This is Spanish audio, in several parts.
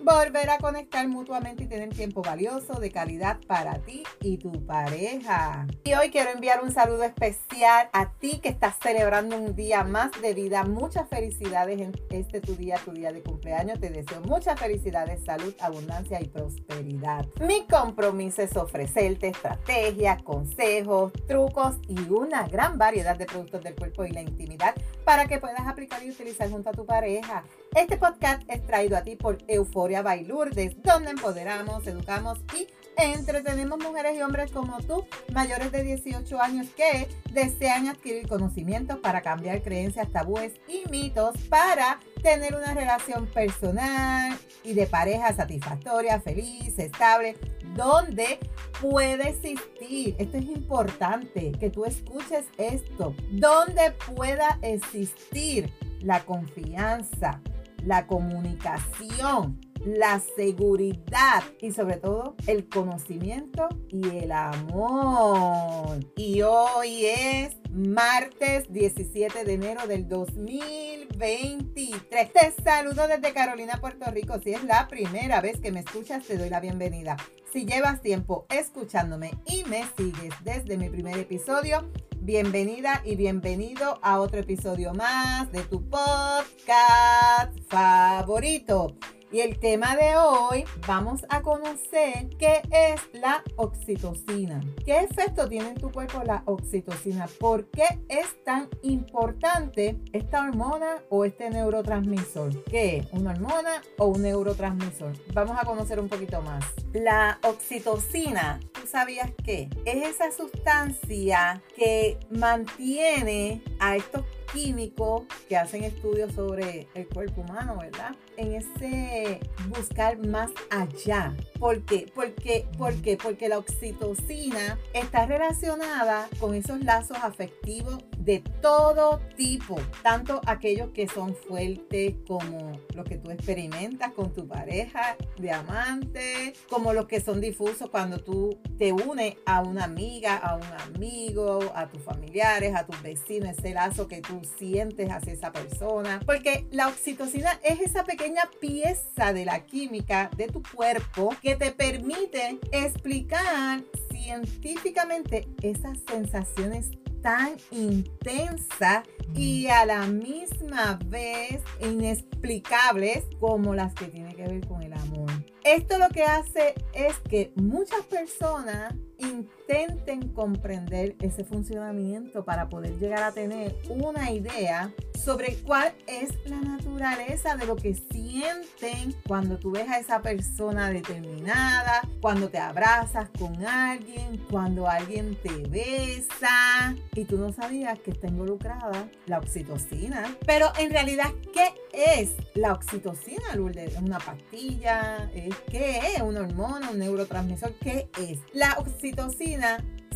volver a conectar mutuamente y tener tiempo valioso de calidad para ti y tu pareja. Y hoy quiero enviar un saludo especial a ti que estás celebrando un día más de vida. Muchas felicidades en este tu día, tu día de cumpleaños. Te deseo muchas felicidades, salud, abundancia y prosperidad. Mi compromiso es ofrecerte estrategias, consejos, trucos y una gran variedad de productos del cuerpo y la intimidad para que puedas aplicar y utilizar junto a tu pareja. Este podcast es traído a ti por Euforia Bailurdes, donde empoderamos, educamos y entretenemos mujeres y hombres como tú, mayores de 18 años, que desean adquirir conocimientos para cambiar creencias, tabúes y mitos para tener una relación personal y de pareja satisfactoria, feliz, estable, donde puede existir, esto es importante, que tú escuches esto, donde pueda existir la confianza, la comunicación, la seguridad y sobre todo el conocimiento y el amor. Y hoy es martes 17 de enero del 2023. Te saludo desde Carolina, Puerto Rico. Si es la primera vez que me escuchas, te doy la bienvenida. Si llevas tiempo escuchándome y me sigues desde mi primer episodio, bienvenida y bienvenido a otro episodio más de tu podcast favorito. Y el tema de hoy vamos a conocer qué es la oxitocina. ¿Qué efecto tiene en tu cuerpo la oxitocina? ¿Por qué es tan importante esta hormona o este neurotransmisor? ¿Qué es? ¿Una hormona o un neurotransmisor? Vamos a conocer un poquito más. La oxitocina, ¿tú sabías qué? Es esa sustancia que mantiene a estos químicos que hacen estudios sobre el cuerpo humano, ¿verdad? En ese buscar más allá. ¿Por qué? Porque, ¿Por qué? Porque la oxitocina está relacionada con esos lazos afectivos de todo tipo, tanto aquellos que son fuertes como los que tú experimentas con tu pareja de amante, como los que son difusos cuando tú te unes a una amiga, a un amigo, a tus familiares, a tus vecinos, ese lazo que tú sientes hacia esa persona. Porque la oxitocina es esa pequeña pieza de la química de tu cuerpo que te permite explicar científicamente esas sensaciones tan intensa y a la misma vez inexplicables como las que tienen que ver con el amor. Esto lo que hace es que muchas personas intenten comprender ese funcionamiento para poder llegar a tener una idea sobre cuál es la naturaleza de lo que sienten cuando tú ves a esa persona determinada, cuando te abrazas con alguien, cuando alguien te besa y tú no sabías que está involucrada la oxitocina. Pero en realidad, ¿qué es la oxitocina, Lourdes? ¿Es una pastilla? ¿Qué es? ¿Una hormona? ¿Un neurotransmisor? ¿Qué es? La oxitocina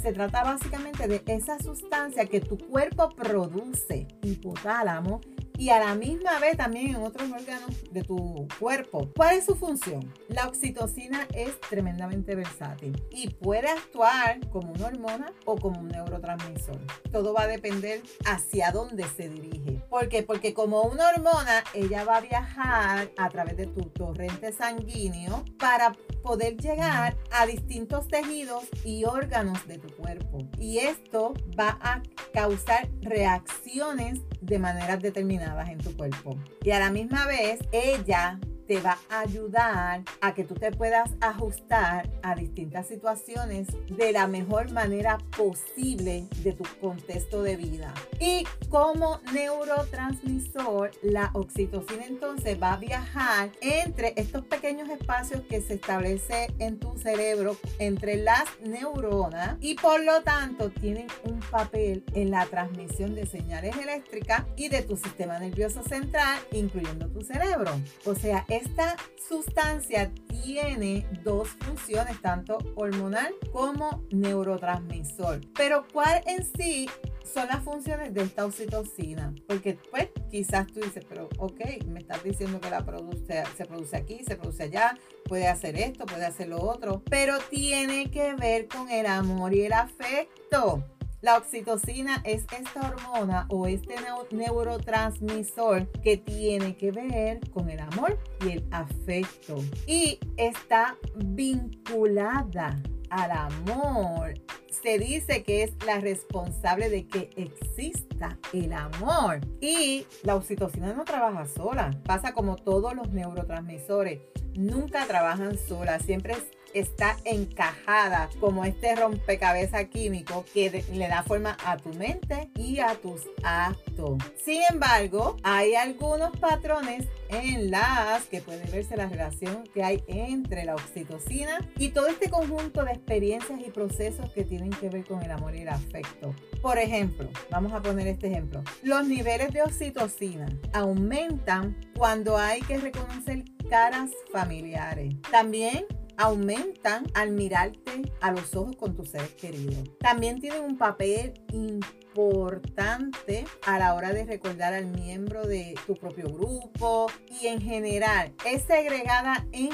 se trata básicamente de esa sustancia que tu cuerpo produce, hipotálamo, y a la misma vez también en otros órganos de tu cuerpo. ¿Cuál es su función? La oxitocina es tremendamente versátil y puede actuar como una hormona o como un neurotransmisor. Todo va a depender hacia dónde se dirige. ¿Por qué? Porque como una hormona, ella va a viajar a través de tu torrente sanguíneo para poder llegar a distintos tejidos y órganos de tu cuerpo. Y esto va a causar reacciones de maneras determinadas en tu cuerpo. Y a la misma vez, ella te va a ayudar a que tú te puedas ajustar a distintas situaciones de la mejor manera posible de tu contexto de vida. Y como neurotransmisor, la oxitocina entonces va a viajar entre estos pequeños espacios que se establece en tu cerebro entre las neuronas y por lo tanto tienen un papel en la transmisión de señales eléctricas y de tu sistema nervioso central, incluyendo tu cerebro. O sea, es esta sustancia tiene dos funciones, tanto hormonal como neurotransmisor. Pero ¿cuál en sí son las funciones de esta oxitocina? Porque pues quizás tú dices, pero ok, me estás diciendo que la produce, se produce aquí, se produce allá, puede hacer esto, puede hacer lo otro, pero tiene que ver con el amor y el afecto. La oxitocina es esta hormona o este neurotransmisor que tiene que ver con el amor y el afecto. Y está vinculada al amor. Se dice que es la responsable de que exista el amor. Y la oxitocina no trabaja sola. Pasa como todos los neurotransmisores. Nunca trabajan sola. Siempre es está encajada como este rompecabezas químico que le da forma a tu mente y a tus actos. Sin embargo, hay algunos patrones en las que puede verse la relación que hay entre la oxitocina y todo este conjunto de experiencias y procesos que tienen que ver con el amor y el afecto. Por ejemplo, vamos a poner este ejemplo. Los niveles de oxitocina aumentan cuando hay que reconocer caras familiares. También aumentan al mirarte a los ojos con tus seres queridos. También tienen un papel importante a la hora de recordar al miembro de tu propio grupo y en general es segregada en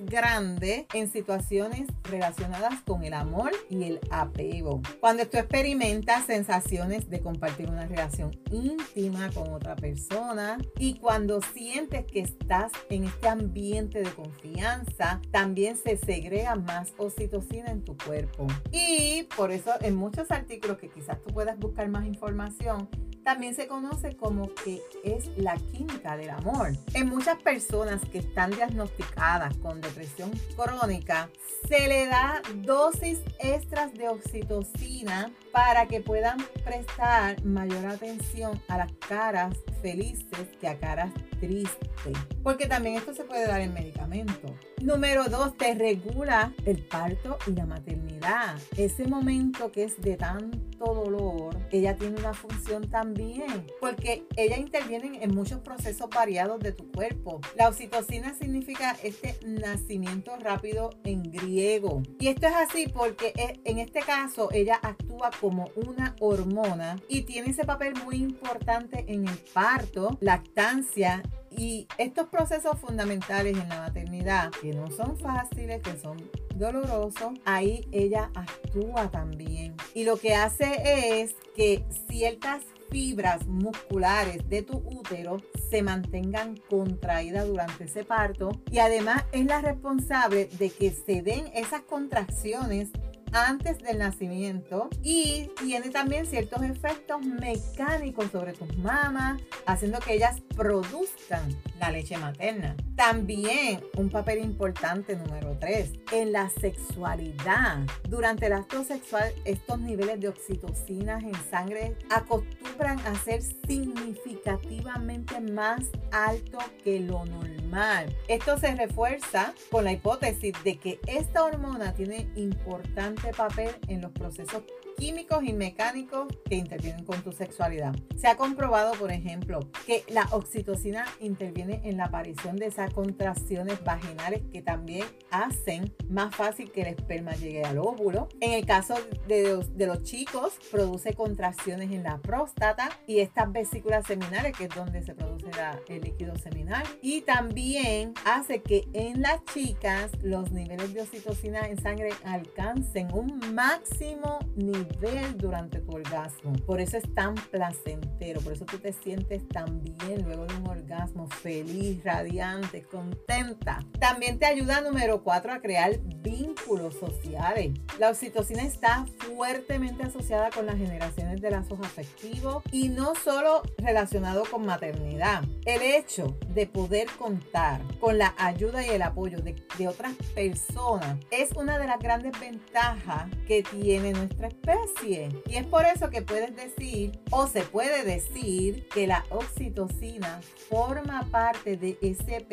grandes en situaciones relacionadas con el amor y el apego. Cuando tú experimentas sensaciones de compartir una relación íntima con otra persona y cuando sientes que estás en este ambiente de confianza, también se segrega más oxitocina en tu cuerpo. Y por eso en muchos artículos que quizás tú puedas buscar más información, también se conoce como que es la química del amor. En muchas personas que están diagnosticadas con depresión crónica, se le da dosis extras de oxitocina para que puedan prestar mayor atención a las caras felices que a caras tristes. Porque también esto se puede dar en medicamento. Número dos, te regula el parto y la maternidad. Ese momento que es de tanto dolor, ella tiene una función también, porque ella interviene en muchos procesos variados de tu cuerpo. La oxitocina significa este nacimiento rápido en griego. Y esto es así porque e, en este caso ella actúa como una hormona y tiene ese papel muy importante en el parto, lactancia y estos procesos fundamentales en la maternidad, que no son fáciles, que son dolorosos, ahí ella actúa también. Y lo que hace es que ciertas fibras musculares de tu útero se mantengan contraídas durante ese parto y además es la responsable de que se den esas contracciones antes del nacimiento y tiene también ciertos efectos mecánicos sobre tus mamas, haciendo que ellas produzcan la leche materna. También un papel importante número 3 en la sexualidad. Durante el acto sexual, estos niveles de oxitocinas en sangre acostumbran a ser significativamente más altos que lo normal. Esto se refuerza con la hipótesis de que esta hormona tiene importante papel en los procesos químicos y mecánicos que intervienen con tu sexualidad. Se ha comprobado, por ejemplo, que la oxitocina interviene en la aparición de esas contracciones vaginales que también hacen más fácil que el esperma llegue al óvulo. En el caso de los, de los chicos, produce contracciones en la próstata y estas vesículas seminales, que es donde se produce el líquido seminal. Y también hace que en las chicas los niveles de oxitocina en sangre alcancen un máximo nivel durante tu orgasmo. Por eso es tan placentero, por eso tú te sientes tan bien luego de un orgasmo, feliz, radiante, contenta. También te ayuda, número 4, a crear vínculos sociales. La oxitocina está fuertemente asociada con las generaciones de lazos afectivos y no solo relacionado con maternidad. El hecho de poder contar con la ayuda y el apoyo de, de otras personas es una de las grandes ventajas que tiene nuestra especie Y es por eso que puedes decir o se puede decir que la oxitocina forma parte de ese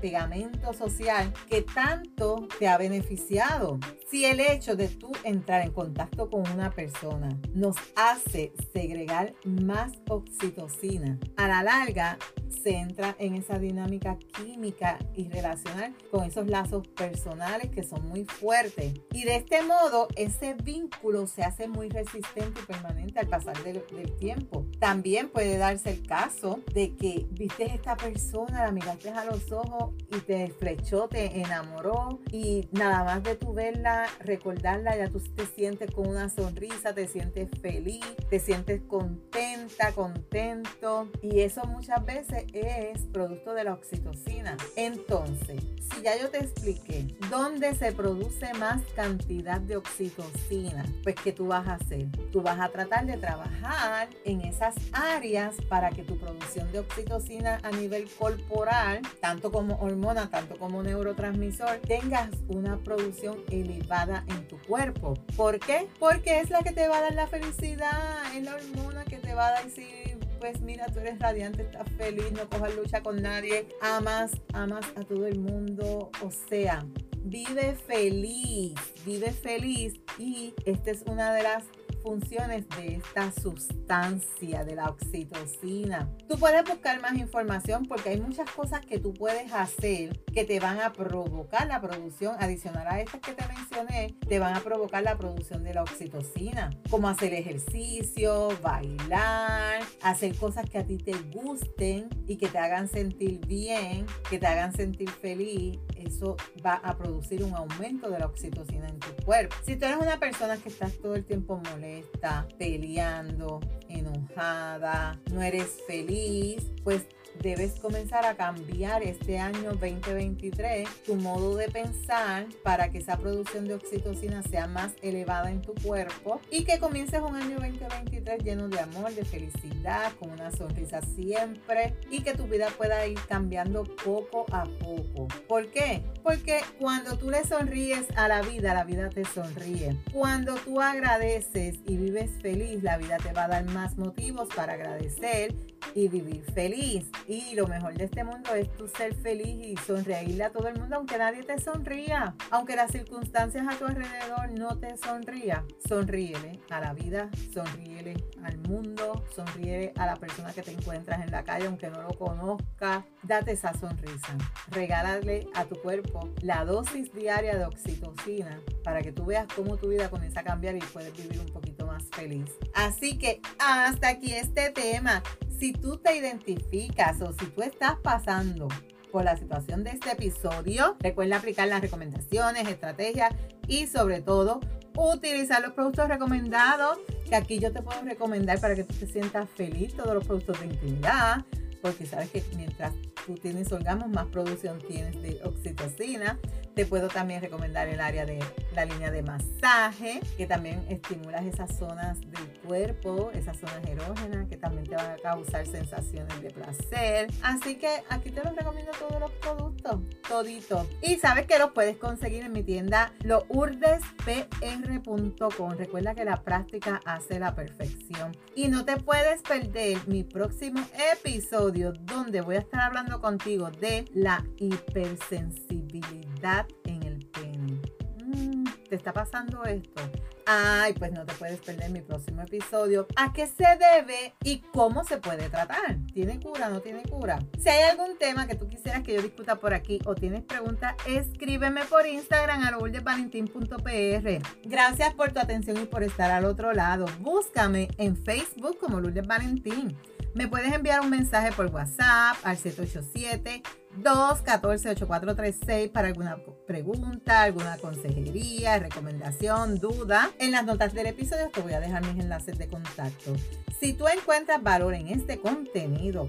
pegamento social que tanto te ha beneficiado. Si el hecho de tú entrar en contacto con una persona nos hace segregar más oxitocina, a la larga se entra en esa dinámica química y relacional con esos lazos personales que son muy fuertes. Y de este modo, ese vínculo se hace muy resistente y permanente al pasar del, tiempo. También puede darse el caso de que viste a esta persona, la miraste a los ojos y te flechó, te enamoró y nada más de tu verla, recordarla, ya tú te sientes con una sonrisa, te sientes feliz, te sientes contenta, contento. Y eso muchas veces es producto de la oxitocina. Entonces, si ya yo te expliqué dónde se produce más cantidad de oxitocina, pues ¿qué tú vas a hacer? Tú vas a tratar de trabajar en esas áreas para que tu producción de oxitocina a nivel corporal, tanto como hormona, tanto como neurotransmisor, tengas una producción elevada en tu cuerpo. ¿Por qué? Porque es la que te va a dar la felicidad, es la hormona que te va a decir pues mira, tú eres radiante, estás feliz, no cojas lucha con nadie, amas, amas a todo el mundo, o sea, vive feliz, vive feliz. Y esta es una de las funciones de esta sustancia de la oxitocina. Tú puedes buscar más información porque hay muchas cosas que tú puedes hacer que te van a provocar la producción adicional a estas que te mencioné, te van a provocar la producción de la oxitocina, como hacer ejercicio, bailar, hacer cosas que a ti te gusten y que te hagan sentir bien, que te hagan sentir feliz. Eso va a producir un aumento de la oxitocina en tu cuerpo. Si tú eres una persona que estás todo el tiempo molesta, está peleando, enojada, no eres feliz, pues debes comenzar a cambiar este año 2023 tu modo de pensar para que esa producción de oxitocina sea más elevada en tu cuerpo y que comiences un año 2023 lleno de amor, de felicidad, con una sonrisa siempre y que tu vida pueda ir cambiando poco a poco. ¿Por qué? Porque cuando tú le sonríes a la vida, la vida te sonríe. Cuando tú agradeces y vives feliz, la vida te va a dar más motivos para agradecer y vivir feliz. Y lo mejor de este mundo es tu ser feliz y sonreírle a todo el mundo, aunque nadie te sonría, aunque las circunstancias a tu alrededor no te sonría. Sonríele a la vida, sonríele al mundo, sonríele a la persona que te encuentras en la calle, aunque no lo conozca. Date esa sonrisa. Regálale a tu cuerpo la dosis diaria de oxitocina para que tú veas cómo tu vida comienza a cambiar y puedes vivir un poquito más feliz. Así que hasta aquí este tema si tú te identificas o si tú estás pasando por la situación de este episodio, recuerda aplicar las recomendaciones, estrategias y sobre todo utilizar los productos recomendados que aquí yo te puedo recomendar para que tú te sientas feliz, todos los productos de intimidad, porque sabes que mientras tú tienes orgasmos, más producción tienes de oxitocina. Te puedo también recomendar el área de la línea de masaje, que también estimula esas zonas del cuerpo, esas zonas erógenas, que también te van a causar sensaciones de placer. Así que aquí te los recomiendo todos los productos, todito. Y sabes que los puedes conseguir en mi tienda lourdespr.com. Recuerda que la práctica hace la perfección. Y no te puedes perder mi próximo episodio donde voy a estar hablando contigo de la hipersensibilidad en el pene. Mm, ¿Te está pasando esto? Ay, pues no te puedes perder mi próximo episodio. ¿A qué se debe y cómo se puede tratar? ¿Tiene cura o no tiene cura? Si hay algún tema que tú quisieras que yo discuta por aquí o tienes preguntas, escríbeme por Instagram a lourdesvalentín.pr. Gracias por tu atención y por estar al otro lado. Búscame en Facebook como Lourdes Valentín. Me puedes enviar un mensaje por WhatsApp al 787 214-8436 para alguna pregunta, alguna consejería, recomendación, duda. En las notas del episodio te voy a dejar mis enlaces de contacto. Si tú encuentras valor en este contenido,